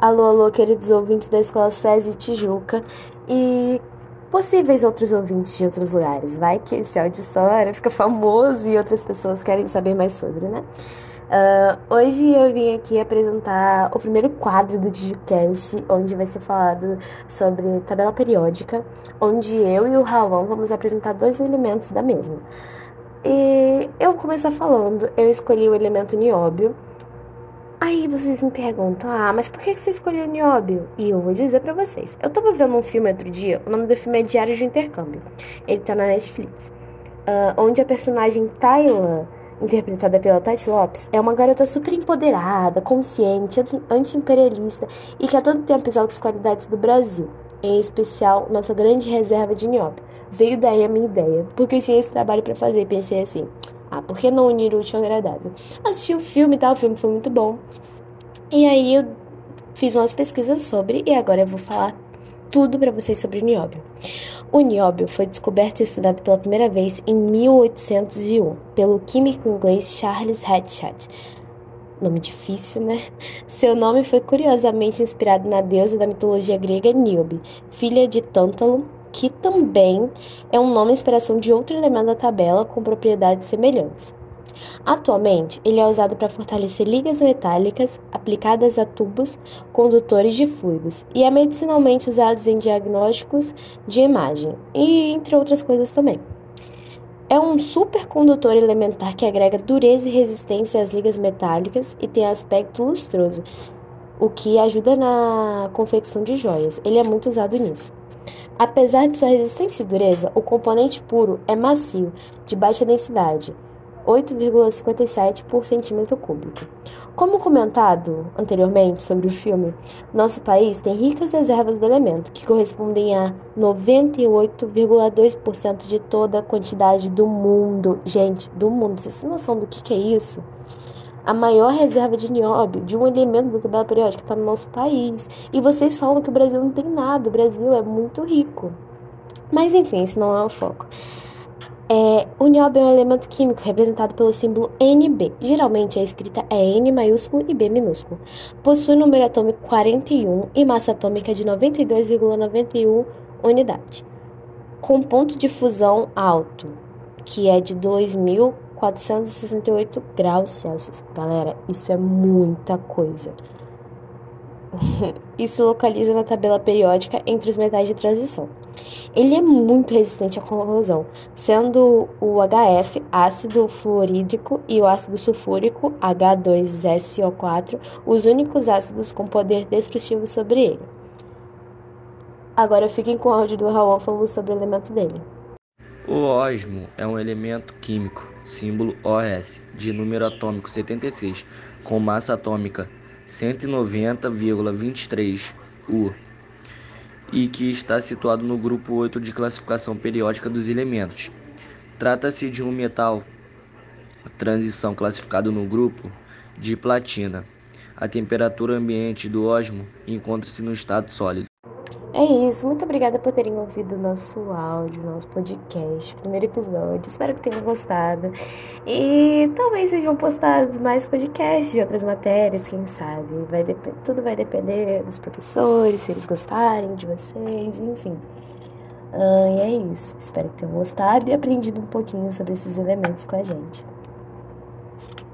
Alô, alô, queridos ouvintes da Escola SESI Tijuca e possíveis outros ouvintes de outros lugares. Vai que esse áudio história fica famoso e outras pessoas querem saber mais sobre, né? Uh, hoje eu vim aqui apresentar o primeiro quadro do DigiCast, onde vai ser falado sobre tabela periódica, onde eu e o Raul vamos apresentar dois elementos da mesma. E eu vou começar falando, eu escolhi o elemento nióbio, Aí vocês me perguntam, ah, mas por que você escolheu Nióbio? E eu vou dizer para vocês. Eu tava vendo um filme outro dia, o nome do filme é Diário de Intercâmbio. Ele tá na Netflix. Uh, onde a personagem Tyler, interpretada pela Tati Lopes, é uma garota super empoderada, consciente, anti-imperialista e que a todo tempo exalta as qualidades do Brasil. Em especial, nossa grande reserva de Nióbio. Veio daí a minha ideia, porque eu tinha esse trabalho para fazer e pensei assim, ah, por que não unir o útil ao agradável? Assisti o filme e tal, o filme foi muito bom. E aí eu fiz umas pesquisas sobre e agora eu vou falar tudo para vocês sobre o nióbio. O nióbio foi descoberto e estudado pela primeira vez em 1801 pelo químico inglês Charles Hatchet. Nome difícil, né? Seu nome foi curiosamente inspirado na deusa da mitologia grega Niobe, filha de Tântalo, que também é um nome inspiração de outro elemento da tabela com propriedades semelhantes. Atualmente, ele é usado para fortalecer ligas metálicas aplicadas a tubos condutores de fluidos e é medicinalmente usado em diagnósticos de imagem e entre outras coisas também. É um supercondutor elementar que agrega dureza e resistência às ligas metálicas e tem aspecto lustroso, o que ajuda na confecção de joias. Ele é muito usado nisso. Apesar de sua resistência e dureza, o componente puro é macio, de baixa densidade, 8,57 por centímetro cúbico. Como comentado anteriormente sobre o filme, nosso país tem ricas reservas do elemento, que correspondem a 98,2% de toda a quantidade do mundo. Gente, do mundo, vocês têm noção do que, que é isso? A maior reserva de nióbio de um elemento da tabela periódica está no nosso país. E vocês falam que o Brasil não tem nada, o Brasil é muito rico. Mas enfim, esse não é o foco. É, o nióbio é um elemento químico representado pelo símbolo NB. Geralmente a escrita é N maiúsculo e B minúsculo. Possui número atômico 41 e massa atômica de 92,91 unidade. Com ponto de fusão alto, que é de 2000 468 graus Celsius. Galera, isso é muita coisa. Isso localiza na tabela periódica entre os metais de transição. Ele é muito resistente à corrosão, sendo o HF ácido fluorídrico e o ácido sulfúrico H2SO4 os únicos ácidos com poder destrutivo sobre ele. Agora fiquem com o áudio do Raul falando sobre o elemento dele. O osmo é um elemento químico, símbolo OS, de número atômico 76, com massa atômica 190,23 U, e que está situado no grupo 8 de classificação periódica dos elementos. Trata-se de um metal transição classificado no grupo de platina. A temperatura ambiente do osmo encontra-se no estado sólido. É isso, muito obrigada por terem ouvido nosso áudio, nosso podcast, primeiro episódio. Espero que tenham gostado. E talvez sejam postados mais podcasts de outras matérias, quem sabe. Vai tudo vai depender dos professores, se eles gostarem de vocês, enfim. Ah, e é isso. Espero que tenham gostado e aprendido um pouquinho sobre esses elementos com a gente.